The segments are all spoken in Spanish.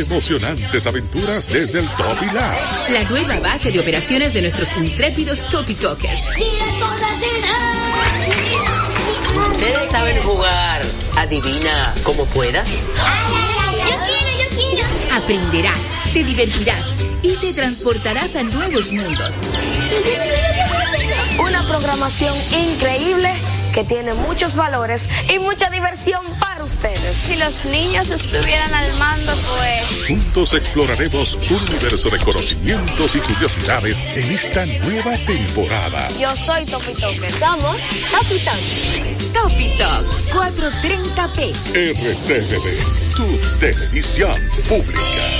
emocionantes aventuras desde el Topi Lab. La nueva base de operaciones de nuestros intrépidos Topi Talkers. Ustedes saben jugar. Adivina como puedas. Yo quiero, yo quiero. Aprenderás, te divertirás y te transportarás a nuevos mundos. Una programación increíble que tiene muchos valores y mucha diversión para ustedes. Si los niños estuvieran al mando, pues... Juntos exploraremos un universo de conocimientos y curiosidades en esta nueva temporada. Yo soy Topi Toque. Somos Topi Toque. Topi Talk 430p. RTVD, tu televisión pública.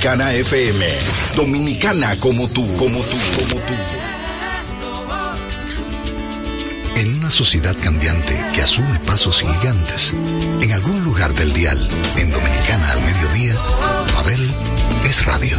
FM. Dominicana como tú, como tú, como tú. En una sociedad cambiante que asume pasos gigantes, en algún lugar del dial, en Dominicana al mediodía, Babel es radio.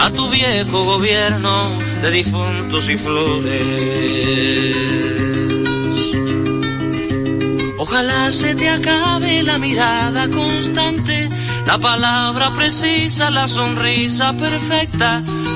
A tu viejo gobierno de difuntos y flores. Ojalá se te acabe la mirada constante, la palabra precisa, la sonrisa perfecta.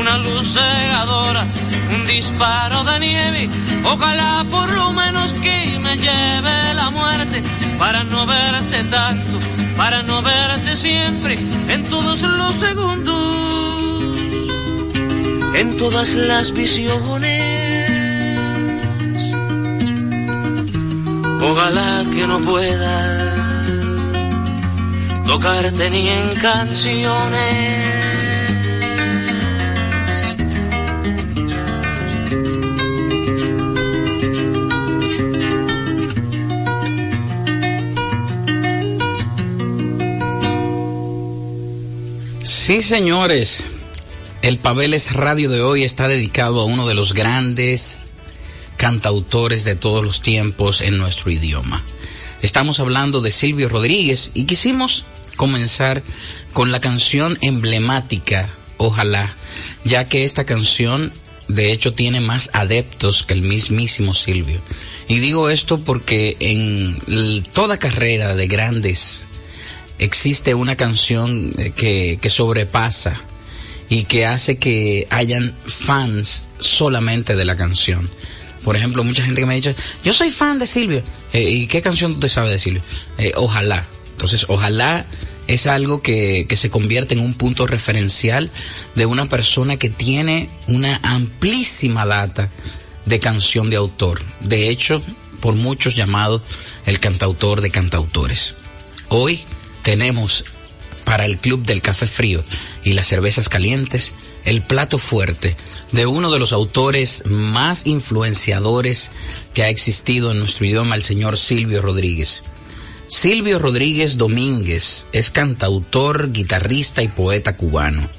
una luz cegadora, un disparo de nieve, ojalá por lo menos que me lleve la muerte, para no verte tanto, para no verte siempre, en todos los segundos en todas las visiones. Ojalá que no pueda tocarte ni en canciones. Sí, señores, el Pabeles Radio de hoy está dedicado a uno de los grandes cantautores de todos los tiempos en nuestro idioma. Estamos hablando de Silvio Rodríguez y quisimos comenzar con la canción emblemática, Ojalá, ya que esta canción de hecho tiene más adeptos que el mismísimo Silvio. Y digo esto porque en toda carrera de grandes existe una canción eh, que, que sobrepasa y que hace que hayan fans solamente de la canción. Por ejemplo, mucha gente que me ha dicho, yo soy fan de Silvio. Eh, ¿Y qué canción te sabe de Silvio? Eh, ojalá. Entonces, ojalá es algo que, que se convierte en un punto referencial de una persona que tiene una amplísima data de canción de autor. De hecho, por muchos llamado el cantautor de cantautores. Hoy tenemos para el Club del Café Frío y las cervezas calientes el plato fuerte de uno de los autores más influenciadores que ha existido en nuestro idioma, el señor Silvio Rodríguez. Silvio Rodríguez Domínguez es cantautor, guitarrista y poeta cubano.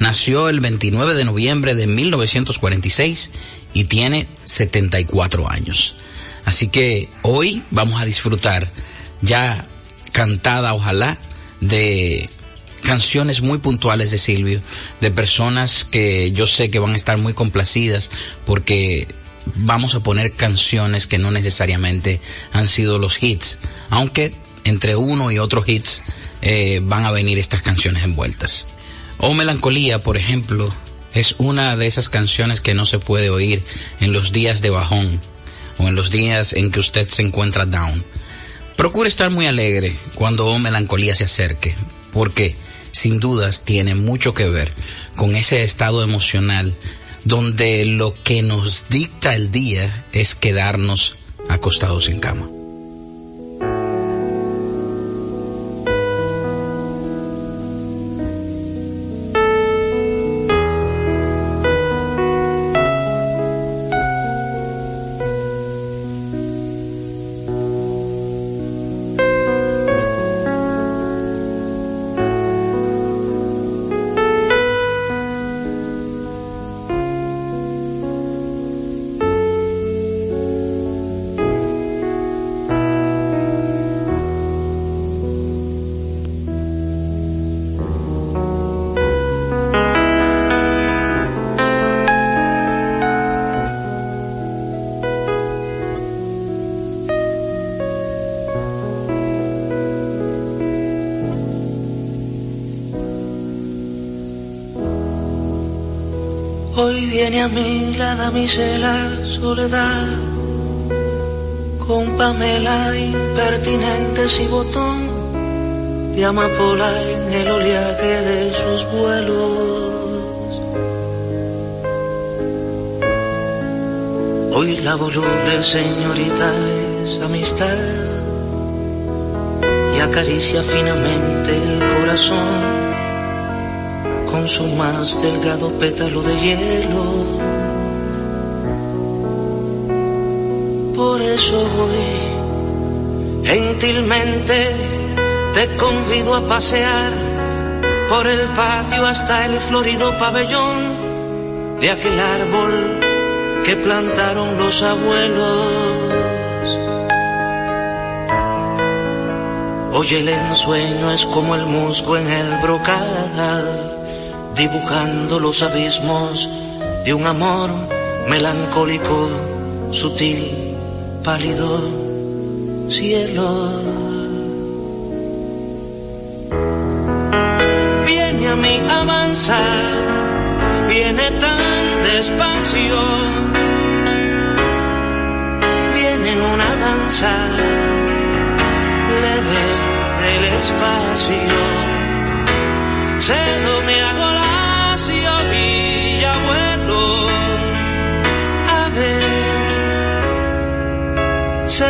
Nació el 29 de noviembre de 1946 y tiene 74 años. Así que hoy vamos a disfrutar ya cantada, ojalá, de canciones muy puntuales de Silvio, de personas que yo sé que van a estar muy complacidas porque vamos a poner canciones que no necesariamente han sido los hits, aunque entre uno y otro hits eh, van a venir estas canciones envueltas. O Melancolía, por ejemplo, es una de esas canciones que no se puede oír en los días de bajón o en los días en que usted se encuentra down. Procure estar muy alegre cuando Melancolía se acerque, porque sin dudas tiene mucho que ver con ese estado emocional donde lo que nos dicta el día es quedarnos acostados en cama. Mí la soledad, con Pamela impertinentes y botón de amapola en el oleaje de sus vuelos. Hoy la voluble señorita es amistad y acaricia finamente el corazón con su más delgado pétalo de hielo. Por eso voy gentilmente, te convido a pasear por el patio hasta el florido pabellón de aquel árbol que plantaron los abuelos. Hoy el ensueño es como el musgo en el brocal dibujando los abismos de un amor melancólico, sutil, pálido, cielo. Viene a mí avanzar, viene tan despacio, viene en una danza leve del espacio cedo me hago lacio y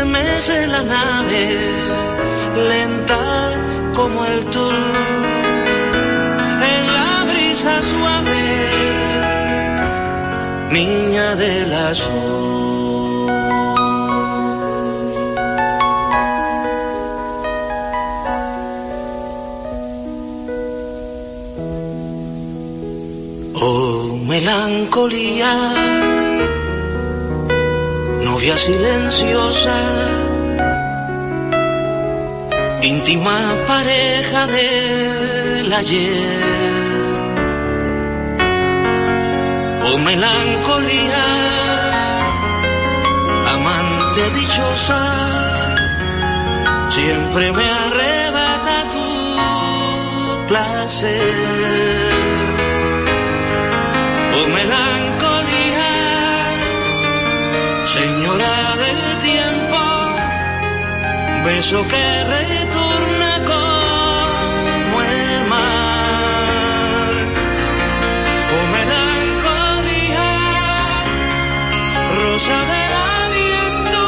desde la nave, lenta como el tul, en la brisa suave, niña del azul. Oh, melancolía, novia silenciosa, íntima pareja del ayer. Oh, melancolía, amante dichosa, siempre me arrebata tu placer oh melancolía, señora del tiempo, beso que retorna como el mar. Oh melancolía, rosa del aliento,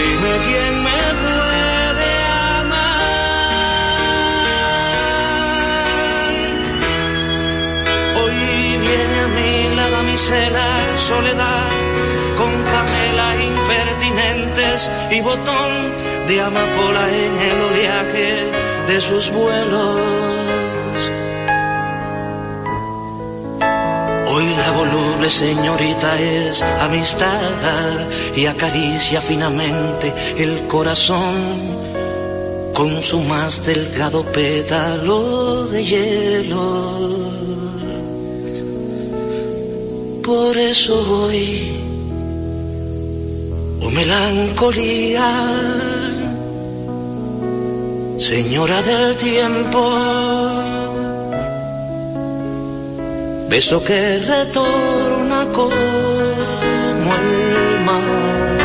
dime quién me puede amar. Hoy viene a mí la damisela soledad y botón de amapola en el oleaje de sus vuelos. Hoy la voluble señorita es amistad y acaricia finamente el corazón con su más delgado pétalo de hielo. Por eso hoy, oh melancolía, señora del tiempo, beso que retorna como el mar.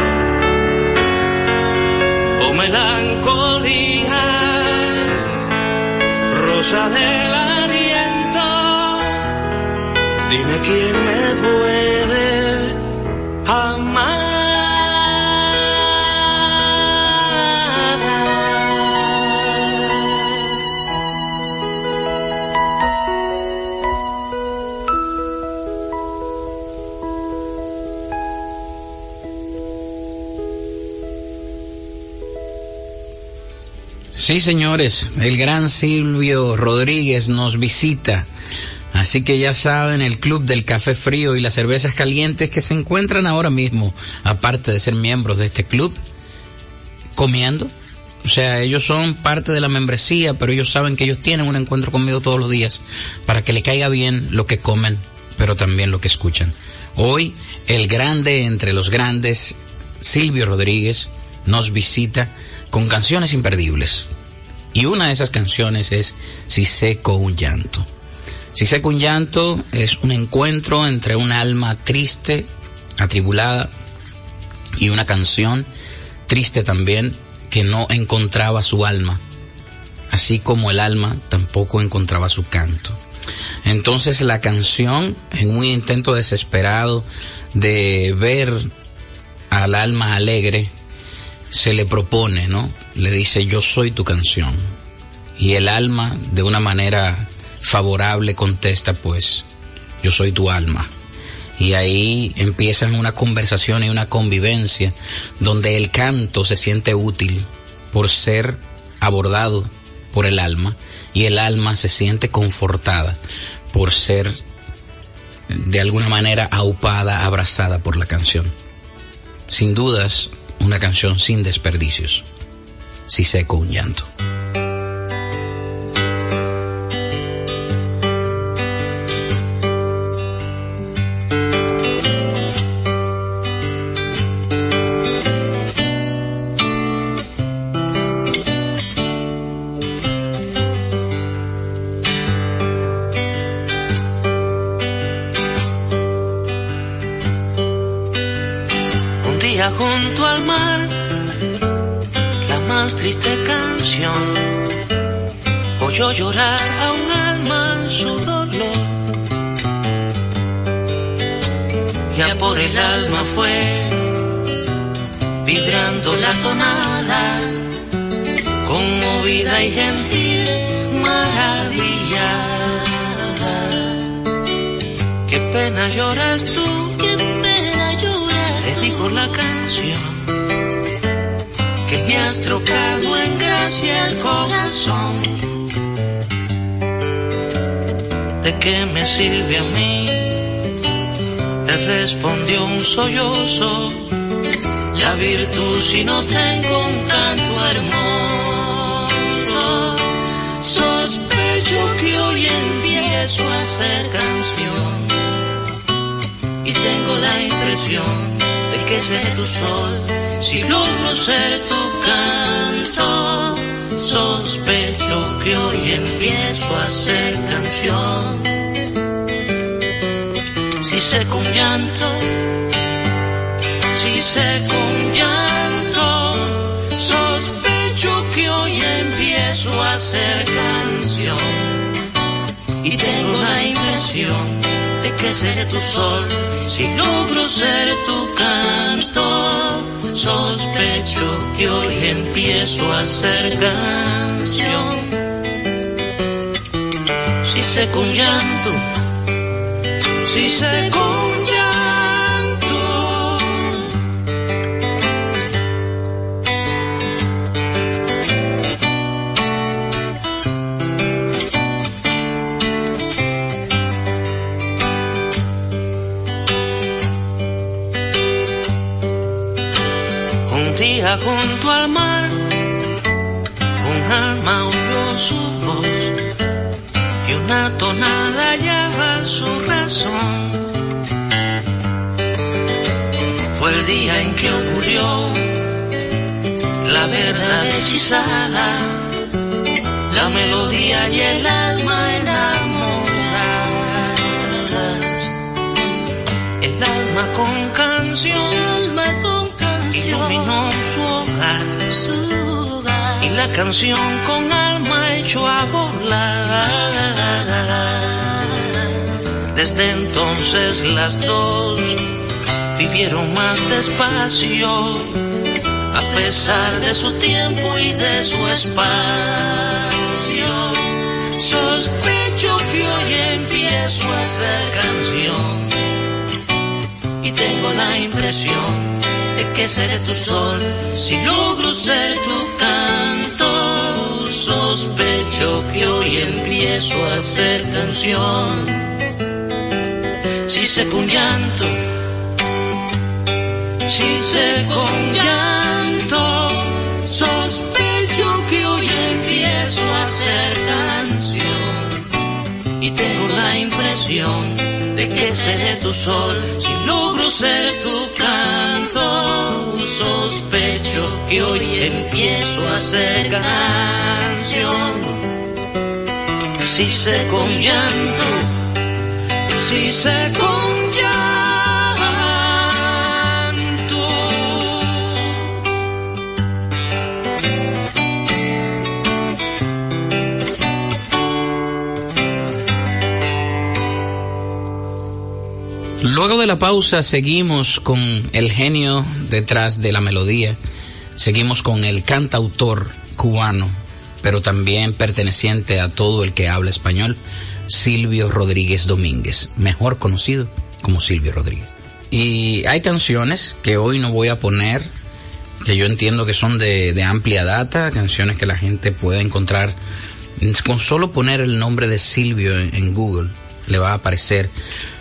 Oh melancolía, rosa del aliento, dime quién me puede Sí, señores, el gran Silvio Rodríguez nos visita. Así que ya saben, el Club del Café Frío y las Cervezas Calientes que se encuentran ahora mismo, aparte de ser miembros de este club, comiendo. O sea, ellos son parte de la membresía, pero ellos saben que ellos tienen un encuentro conmigo todos los días para que le caiga bien lo que comen, pero también lo que escuchan. Hoy, el grande entre los grandes, Silvio Rodríguez, nos visita con canciones imperdibles. Y una de esas canciones es Si seco un llanto. Si seco un llanto es un encuentro entre un alma triste, atribulada, y una canción triste también que no encontraba su alma, así como el alma tampoco encontraba su canto. Entonces la canción, en un intento desesperado de ver al alma alegre, se le propone, ¿no? Le dice, yo soy tu canción. Y el alma, de una manera favorable, contesta, pues, yo soy tu alma. Y ahí empiezan una conversación y una convivencia donde el canto se siente útil por ser abordado por el alma y el alma se siente confortada por ser de alguna manera aupada, abrazada por la canción. Sin dudas, una canción sin desperdicios. Si seco un llanto. Vibrando una tonada conmovida y gentil, maravillada. Qué pena lloras tú, qué pena lloras te digo la canción que me has trocado en gracia el corazón. ¿De qué me sirve a mí? Le respondió un sollozo, virtud si no tengo un canto hermoso. Sospecho que hoy empiezo a hacer canción y tengo la impresión de que seré tu sol si logro ser tu canto. Sospecho que hoy empiezo a hacer canción. Si seco un llanto, seco un llanto, sospecho que hoy empiezo a hacer canción. Y tengo la impresión de que seré tu sol si logro ser tu canto. Sospecho que hoy empiezo a hacer canción. Si seco un llanto, si seco un llanto. Día junto al mar, un alma oyó su voz y una tonada hallaba su razón. Fue el día en que ocurrió la verdad hechizada, la melodía y el alma enamoradas. El alma con canción, alma con canción, iluminó y la canción con alma echó a volar. Desde entonces las dos vivieron más despacio, a pesar de su tiempo y de su espacio. Sospecho que hoy empiezo a hacer canción y tengo la impresión de que seré tu sol si logro ser tu canto. Sospecho que hoy empiezo a hacer canción. Si seco un llanto, si seco un llanto, sospecho que hoy empiezo a hacer canción. Y tengo la impresión de que seré tu sol si logro ser tu canto. Sospecho que hoy empiezo a hacer canción. Si seco un llanto, si seco un llanto. Luego de la pausa seguimos con el genio detrás de la melodía, seguimos con el cantautor cubano, pero también perteneciente a todo el que habla español, Silvio Rodríguez Domínguez, mejor conocido como Silvio Rodríguez. Y hay canciones que hoy no voy a poner, que yo entiendo que son de, amplia data, canciones que la gente puede encontrar con solo poner el nombre de Silvio en, en Google, le va a aparecer,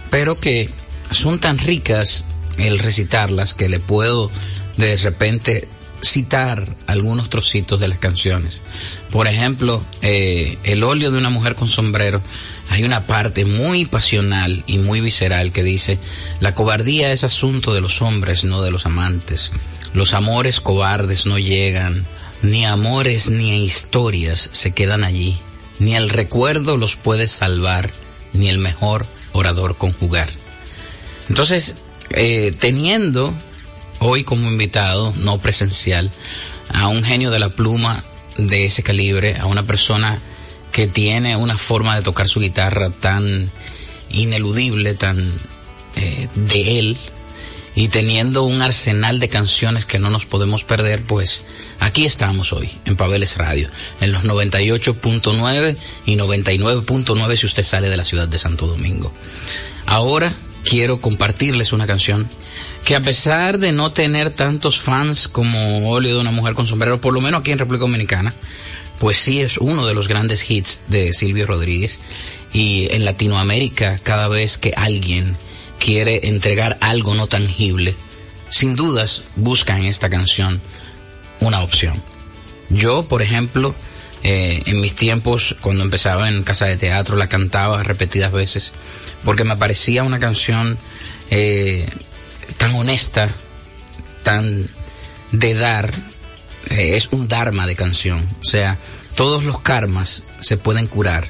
pero que son tan ricas el recitarlas que le puedo de repente citar algunos trocitos de las canciones. Por ejemplo, eh, El óleo de una mujer con sombrero, hay una parte muy pasional y muy visceral que dice, la cobardía es asunto de los hombres, no de los amantes. Los amores cobardes no llegan, ni amores ni historias se quedan allí, ni el recuerdo los puede salvar, ni el mejor orador conjugar. Entonces, eh, teniendo hoy como invitado, no presencial, a un genio de la pluma de ese calibre, a una persona que tiene una forma de tocar su guitarra tan ineludible, tan eh, de él, y teniendo un arsenal de canciones que no nos podemos perder, pues aquí estamos hoy en Pabeles Radio, en los 98.9 y 99.9 si usted sale de la ciudad de Santo Domingo. Ahora quiero compartirles una canción que a pesar de no tener tantos fans como Óleo de una mujer con sombrero, por lo menos aquí en República Dominicana, pues sí es uno de los grandes hits de Silvio Rodríguez y en Latinoamérica cada vez que alguien quiere entregar algo no tangible, sin dudas busca en esta canción una opción. Yo, por ejemplo, eh, en mis tiempos, cuando empezaba en casa de teatro, la cantaba repetidas veces, porque me parecía una canción eh, tan honesta, tan de dar, eh, es un dharma de canción. O sea, todos los karmas se pueden curar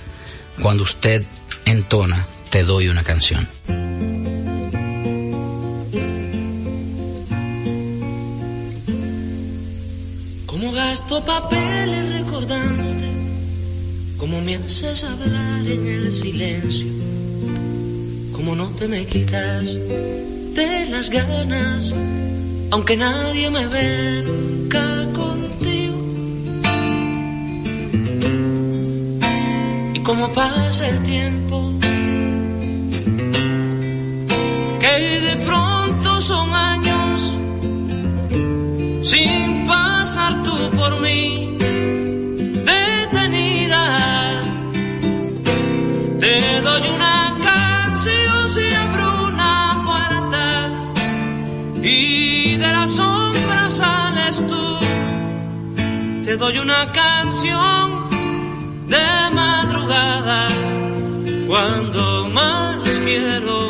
cuando usted entona Te doy una canción. Gasto papeles recordándote, como me haces hablar en el silencio, como no te me quitas de las ganas, aunque nadie me ve nunca contigo. Y como pasa el tiempo, que de pronto son años sin pasar por mí detenida. Te doy una canción si abro una puerta y de la sombra sales tú. Te doy una canción de madrugada cuando más quiero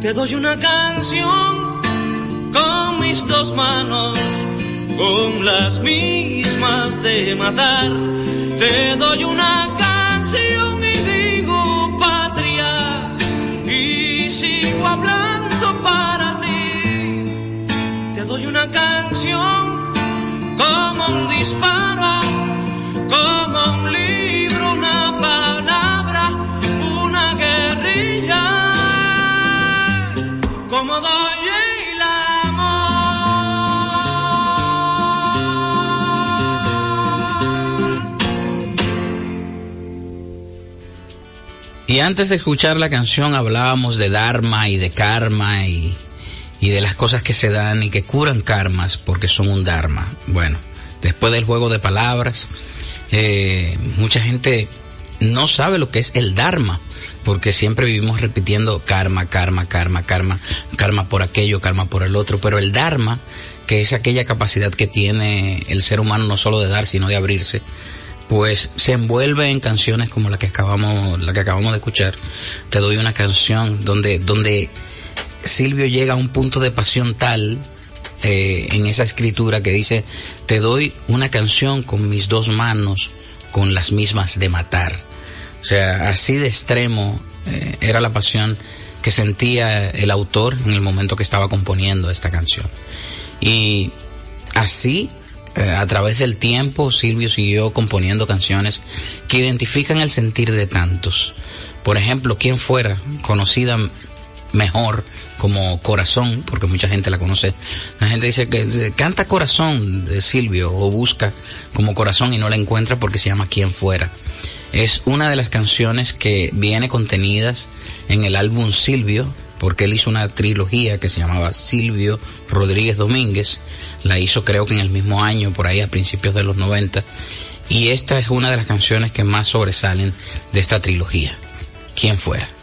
Te doy una canción con mis dos manos, con las mismas de matar. Te doy una canción y digo patria y sigo hablando para ti. Te doy una canción como un disparo, como Y antes de escuchar la canción hablábamos de Dharma y de karma y, y de las cosas que se dan y que curan karmas porque son un Dharma. Bueno, después del juego de palabras, eh, mucha gente no sabe lo que es el Dharma porque siempre vivimos repitiendo karma, karma, karma, karma, karma por aquello, karma por el otro, pero el Dharma, que es aquella capacidad que tiene el ser humano no solo de dar, sino de abrirse, pues se envuelve en canciones como la que acabamos, la que acabamos de escuchar. Te doy una canción donde, donde Silvio llega a un punto de pasión tal eh, en esa escritura que dice, te doy una canción con mis dos manos, con las mismas de matar. O sea, así de extremo eh, era la pasión que sentía el autor en el momento que estaba componiendo esta canción. Y así Eh, a través del tiempo, Silvio siguió componiendo canciones que identifican el sentir de tantos. Por ejemplo, ¿quién fuera conocida mejor como Corazón? Porque mucha gente la conoce. La gente dice que canta Corazón de Silvio o busca como Corazón y no la encuentra porque se llama ¿Quién fuera? Es una de las canciones que viene contenidas en el álbum Silvio, porque él hizo una trilogía que se llamaba Silvio Rodríguez Domínguez, la hizo creo que en el mismo año, por ahí a principios de los 90, y esta es una de las canciones que más sobresalen de esta trilogía, ¿Quién fuera?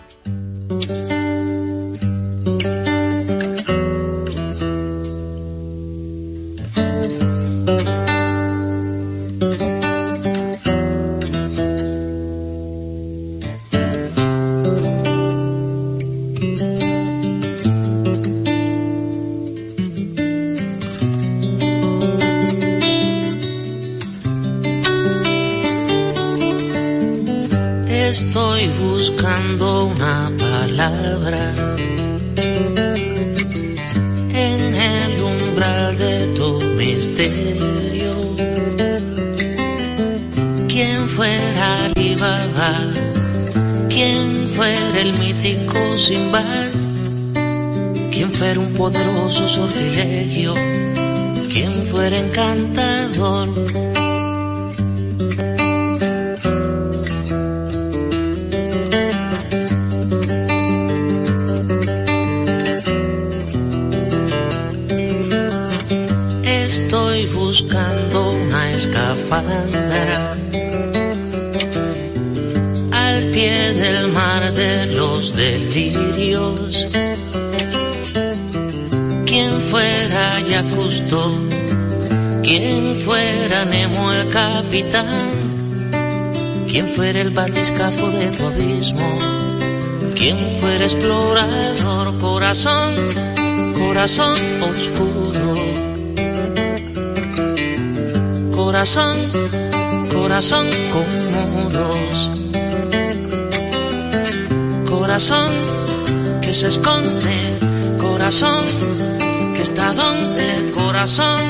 Corazón que está donde, corazón,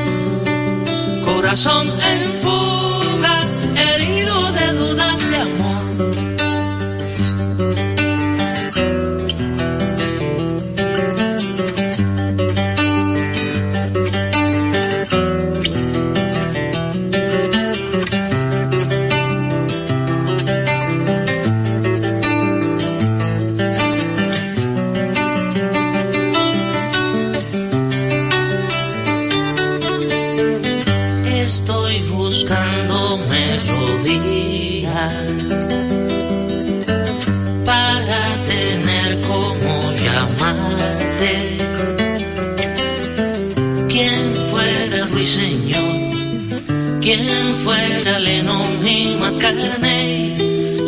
corazón en fuga, herido de dudas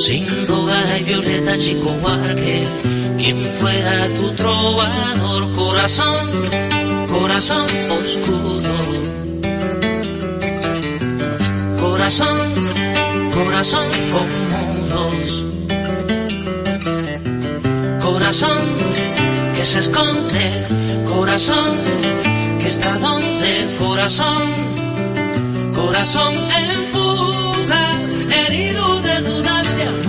Sin y Violeta Chico Huarque, quien fuera tu trovador, corazón, corazón oscuro corazón, corazón con muros. Corazón que se esconde, corazón que está donde, corazón, corazón en fuga, herido de dudas.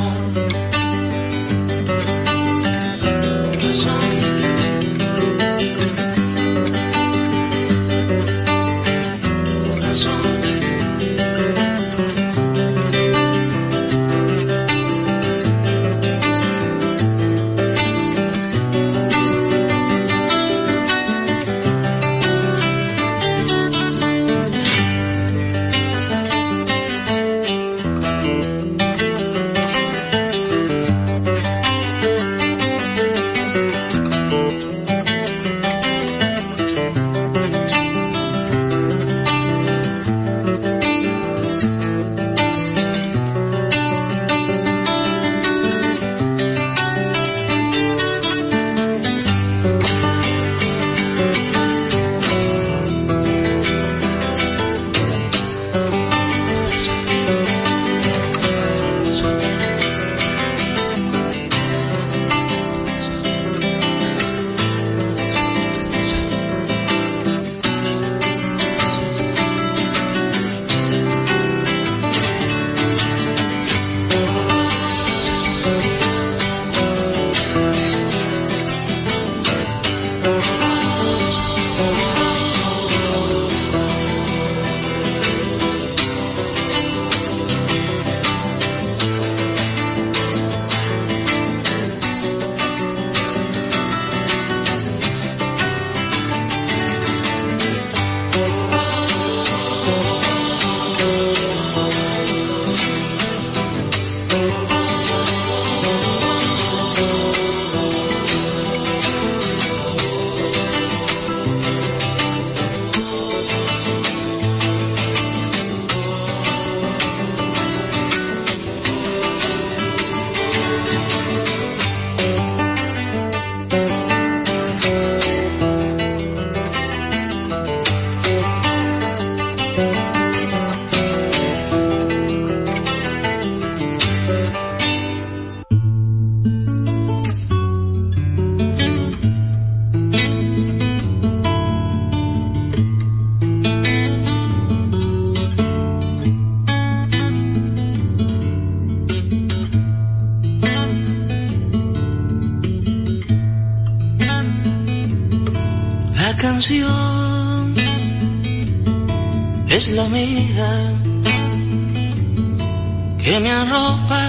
Me arropa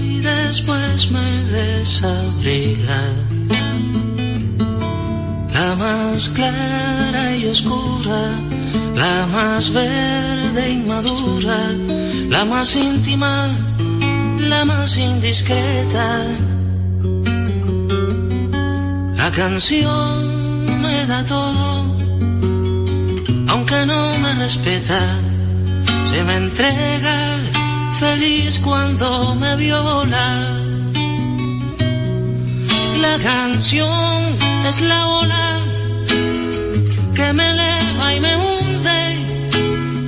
y después me desabriga. La más clara y oscura, la más verde y madura, la más íntima, la más indiscreta. La canción me da todo, aunque no me respeta, se me entrega feliz cuando me viola. La canción es la ola que me eleva y me hunde,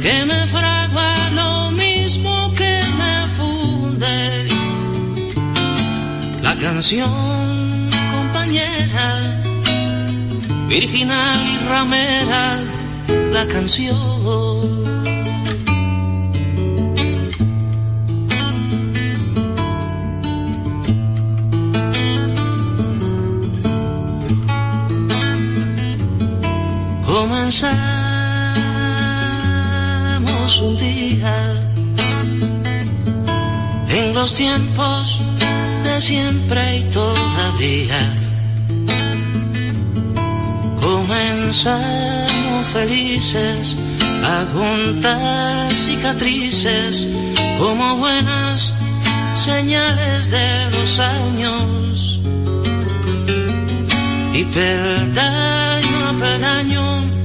que me fragua lo mismo que me funde. La canción, compañera, virginal y ramera, la canción. Comenzamos un día en los tiempos de siempre y todavía. Comenzamos felices a juntar cicatrices como buenas señales de los años. Y peldaño a peldaño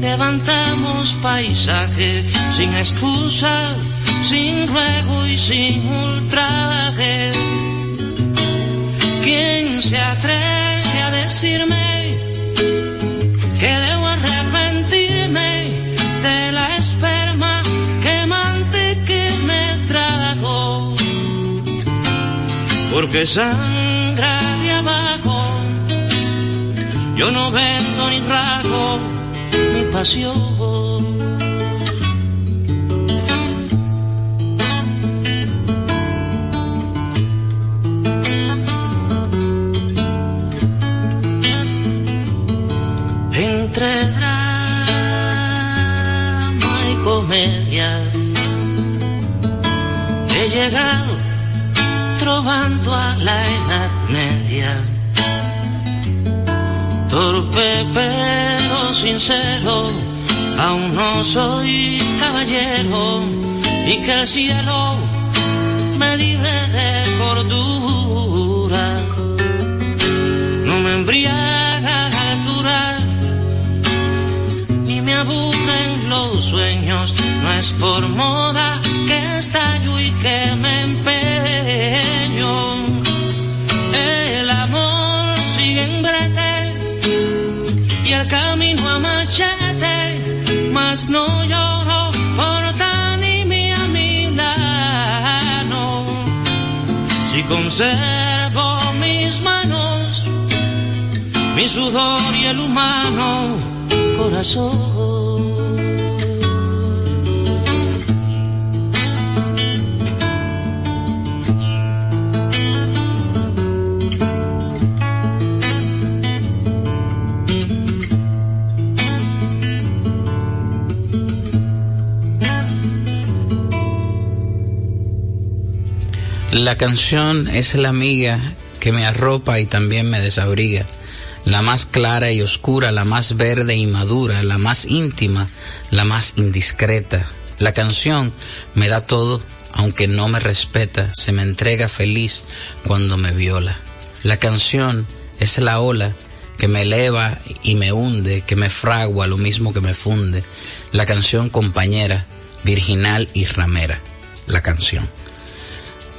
levantamos paisaje sin excusa, sin ruego y sin ultraje. ¿Quién se atreve a decirme que debo arrepentirme de la esperma quemante que me trago? Porque sangra de abajo, yo no vendo ni rago mi pasión. Entre drama y comedia he llegado trovando a la edad media. Torpe pero sincero, aún no soy caballero y que el cielo me libre de cordura. No me embriaga la altura, ni me aburren los sueños, no es por moda que estallo y que me empeño. Machete, mas no lloro por tan y mi a mi lado. Si conservo mis manos, mi sudor y el humano corazón. La canción es la amiga que me arropa y también me desabriga, la más clara y oscura, la más verde y madura, la más íntima, la más indiscreta. La canción me da todo, aunque no me respeta, se me entrega feliz cuando me viola. La canción es la ola que me eleva y me hunde, que me fragua lo mismo que me funde. La canción compañera, virginal y ramera. La canción.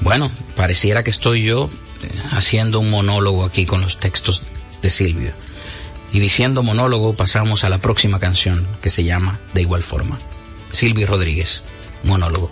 Bueno, pareciera que estoy yo eh, haciendo un monólogo aquí con los textos de Silvio. Y diciendo monólogo pasamos a la próxima canción que se llama De igual forma. Silvio Rodríguez, monólogo.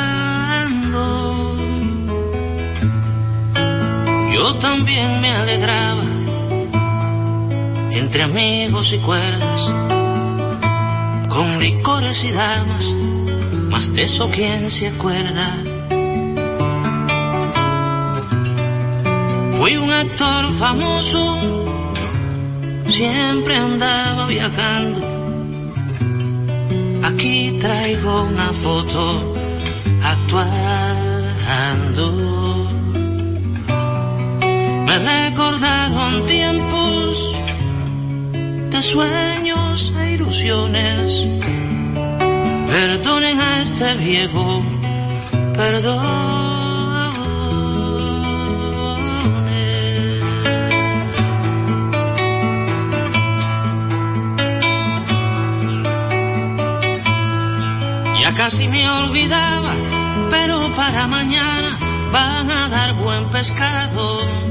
Yo también me alegraba entre amigos y cuerdas, con licores y damas, más de eso quién se acuerda. Fui un actor famoso, siempre andaba viajando. Aquí traigo una foto actuando. Recordaron tiempos de sueños e ilusiones. Perdonen a este viejo, perdón. Ya casi me olvidaba, pero para mañana van a dar buen pescado.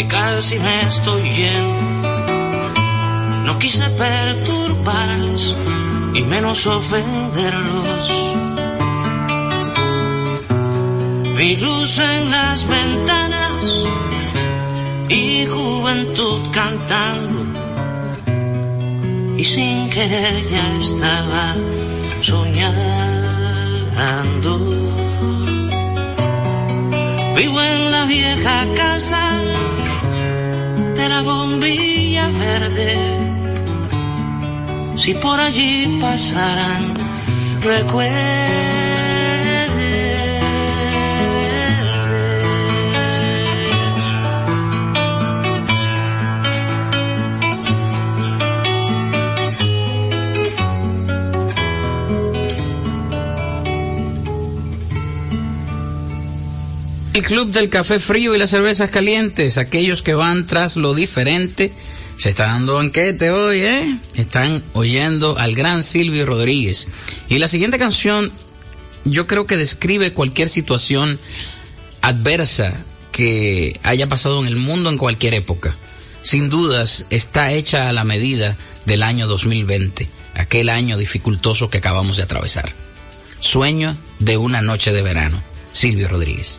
que casi me estoy yendo. No quise perturbarles y menos ofenderlos. Vi luz en las ventanas y juventud cantando. Y sin querer ya estaba soñando. Vivo en la vieja casa de la bombilla verde. Si por allí pasaran recuerdos. Club del café frío y las cervezas calientes, aquellos que van tras lo diferente, se está dando banquete hoy, ¿eh? Están oyendo al gran Silvio Rodríguez. Y la siguiente canción, yo creo que describe cualquier situación adversa que haya pasado en el mundo en cualquier época. Sin dudas, está hecha a la medida del año 2020, aquel año dificultoso que acabamos de atravesar. Sueño de una noche de verano. Silvio Rodríguez.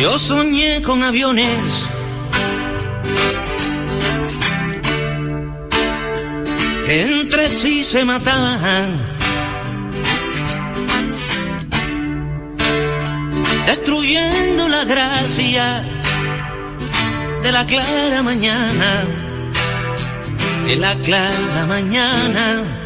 Yo soñé con aviones que entre sí se mataban. Destruyendo la gracia de la clara mañana, de la clara mañana.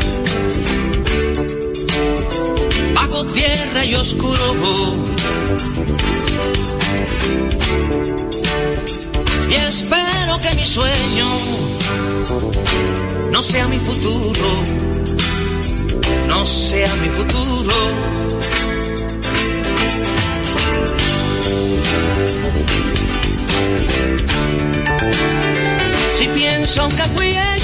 oscuro. Y espero que mi sueño no sea mi futuro, no sea mi futuro. Si pienso que fui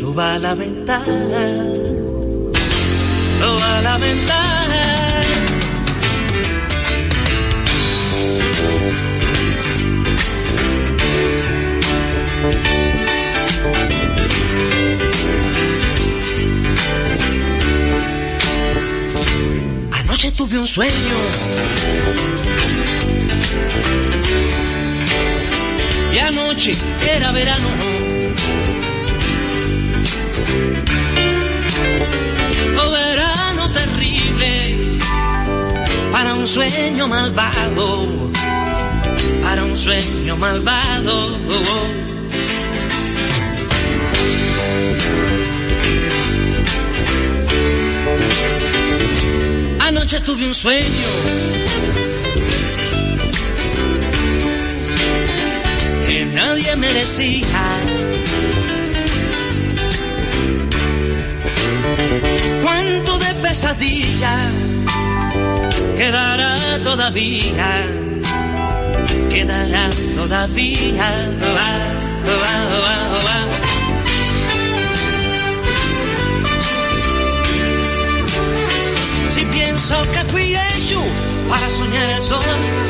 lo va a lamentar. Lo va a lamentar. Anoche tuve un sueño y anoche era verano. Verano terrible para un sueño malvado, para un sueño malvado. Anoche tuve un sueño que nadie merecía. Cuánto de pesadilla quedará todavía, quedará todavía. Va, va, va. Si pienso que fui hecho para soñar el sol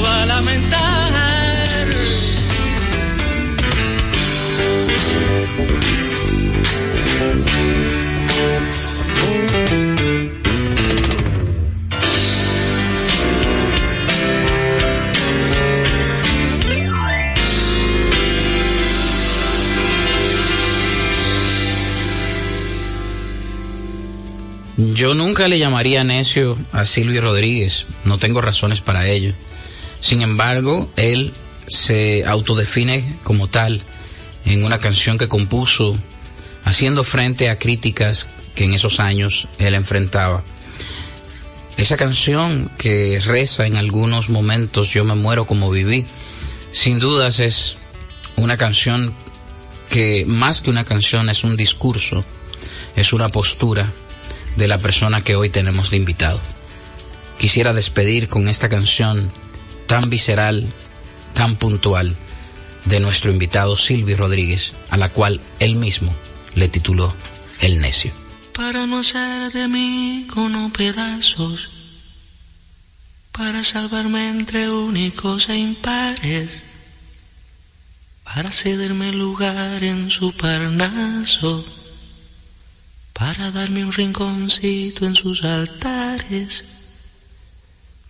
va a lamentar. Yo nunca le llamaría necio a Silvio Rodríguez, no tengo razones para ello. Sin embargo, él se autodefine como tal en una canción que compuso haciendo frente a críticas que en esos años él enfrentaba. Esa canción que reza en algunos momentos Yo me muero como viví, sin dudas es una canción que más que una canción es un discurso, es una postura de la persona que hoy tenemos de invitado. Quisiera despedir con esta canción tan visceral, tan puntual de nuestro invitado Silvio Rodríguez, a la cual él mismo le tituló El necio. Para no hacer de mí con pedazos, para salvarme entre únicos e impares, para cederme lugar en su parnaso, para darme un rinconcito en sus altares.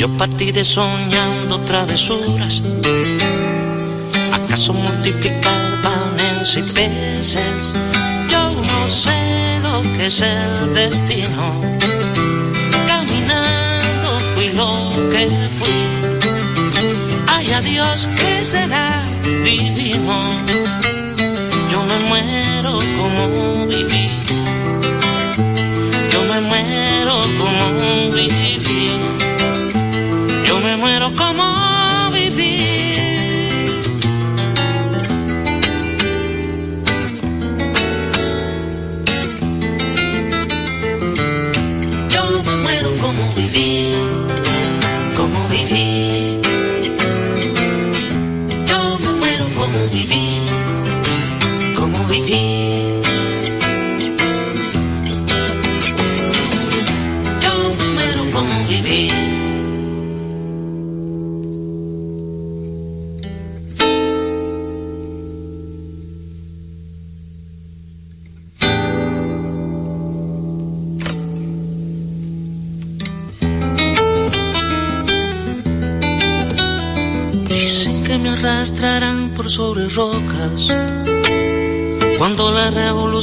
Yo partiré soñando travesuras. ¿Acaso multiplicar panes y peces? Yo no sé lo que es el destino. Caminando fui lo que fui. Ay, a Dios que será divino. Yo me muero como viví. Yo me muero como viví.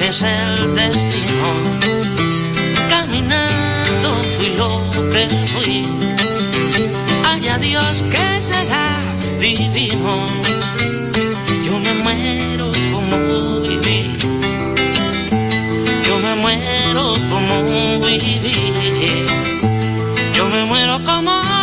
Es el destino. Caminando fui lo que fui. Ay, a Dios que será divino. Yo me muero como viví. Yo me muero como viví. Yo me muero como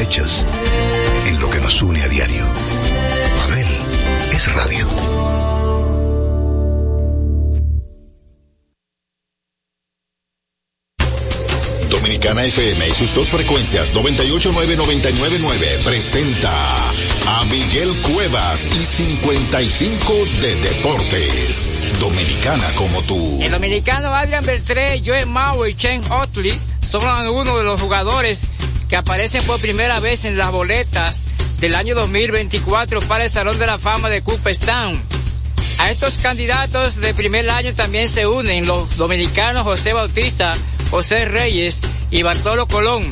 fechas en lo que nos une a diario. Babel es radio. Dominicana FM y sus dos frecuencias 989-999 presenta a Miguel Cuevas y 55 de Deportes. Dominicana como tú. El dominicano Adrian Beltré, Joe Mao y Chen Otley son algunos de los jugadores que aparecen por primera vez en las boletas del año 2024 para el Salón de la Fama de Cooperstown. A estos candidatos de primer año también se unen los dominicanos José Bautista, José Reyes y Bartolo Colón,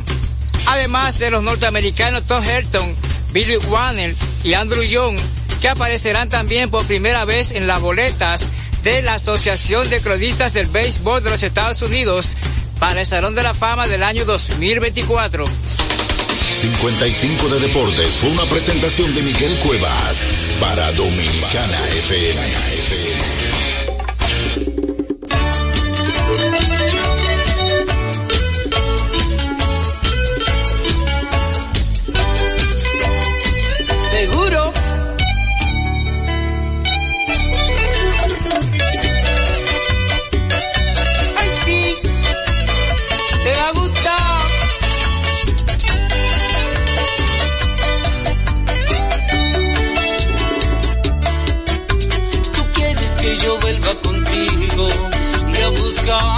además de los norteamericanos Tom Herton, Billy Warner y Andrew Young, que aparecerán también por primera vez en las boletas de la Asociación de Cronistas del Béisbol de los Estados Unidos para el Salón de la Fama del año 2024. 55 de Deportes fue una presentación de Miguel Cuevas para Dominicana FM. Y a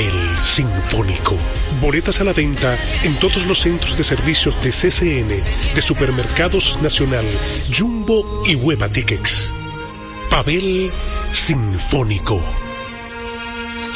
Pavel Sinfónico. Boletas a la venta en todos los centros de servicios de CCN, de Supermercados Nacional, Jumbo y Hueva Tickets. Pavel Sinfónico.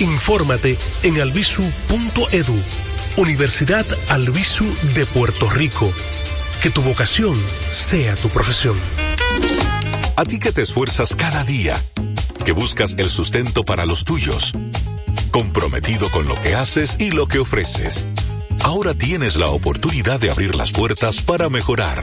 Infórmate en albisu.edu, Universidad Albisu de Puerto Rico. Que tu vocación sea tu profesión. A ti que te esfuerzas cada día, que buscas el sustento para los tuyos, comprometido con lo que haces y lo que ofreces. Ahora tienes la oportunidad de abrir las puertas para mejorar,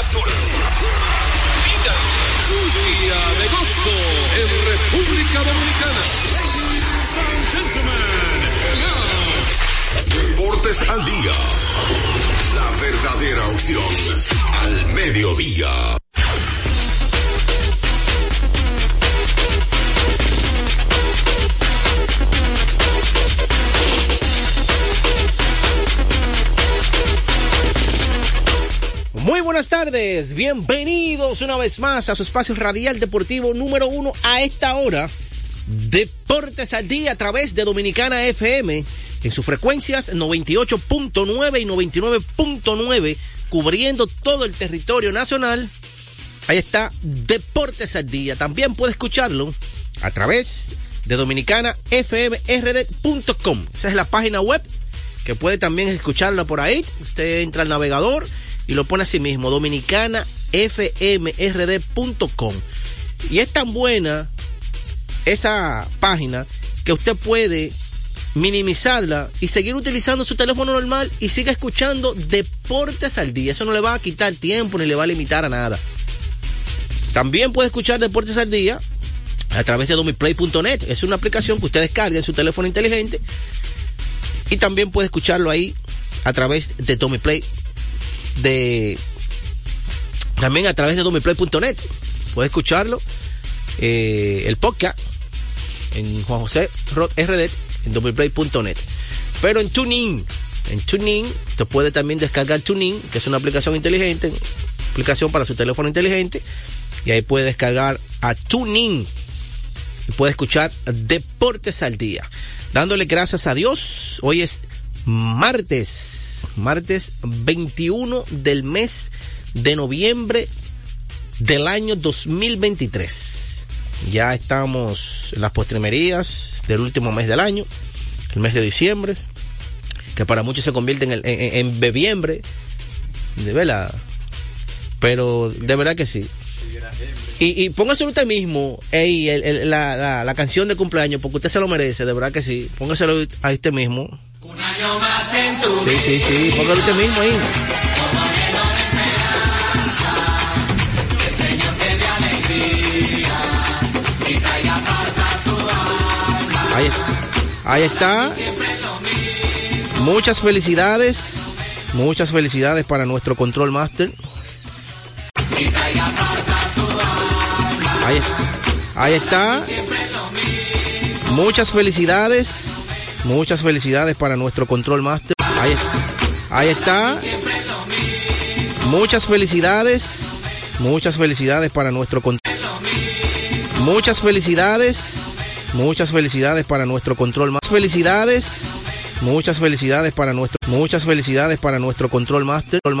Captura. Vida. Un de gozo en República Dominicana. Ladies and gentlemen. Deportes al día. La verdadera opción al mediodía. Muy buenas tardes, bienvenidos una vez más a su espacio radial deportivo número uno a esta hora. Deportes al día a través de Dominicana FM en sus frecuencias 98.9 y 99.9 cubriendo todo el territorio nacional. Ahí está Deportes al día. También puede escucharlo a través de dominicanafmrd.com. Esa es la página web que puede también escucharlo por ahí. Usted entra al navegador y lo pone así mismo, dominicanafmrd.com. Y es tan buena esa página que usted puede minimizarla y seguir utilizando su teléfono normal y siga escuchando deportes al día. Eso no le va a quitar tiempo ni le va a limitar a nada. También puede escuchar deportes al día a través de domiplay.net. Es una aplicación que usted descarga en su teléfono inteligente y también puede escucharlo ahí a través de Domiplay de también a través de domiplay.net. Puede escucharlo eh, el podcast en Juan José Rod RD en domiplay.net. Pero en TuneIn, en TuneIn, usted puede también descargar TuneIn, que es una aplicación inteligente, aplicación para su teléfono inteligente, y ahí puede descargar a TuneIn y puede escuchar Deportes al Día. Dándole gracias a Dios, hoy es martes, martes 21 del mes de noviembre del año 2023. Ya estamos en las postrimerías del último mes del año, el mes de diciembre, que para muchos se convierte en, el, en, en bebiembre, de verdad. Pero de verdad que sí. Y, y póngase usted mismo la, la, la, canción de cumpleaños, porque usted se lo merece, de verdad que sí. Póngaselo a usted mismo. Un año más en tu Sí, sí, sí, póngalo usted mismo ahí. Ahí, ahí está. Muchas felicidades. Muchas felicidades para nuestro Control Master. Ahí, ahí está. Muchas felicidades. Muchas felicidades para nuestro Control Master. Ahí, ahí está. Muchas felicidades. Muchas felicidades para nuestro control. Muchas felicidades. Muchas felicidades para nuestro control más. Felicidades. Muchas felicidades para nuestro. Muchas felicidades para nuestro control master. Master.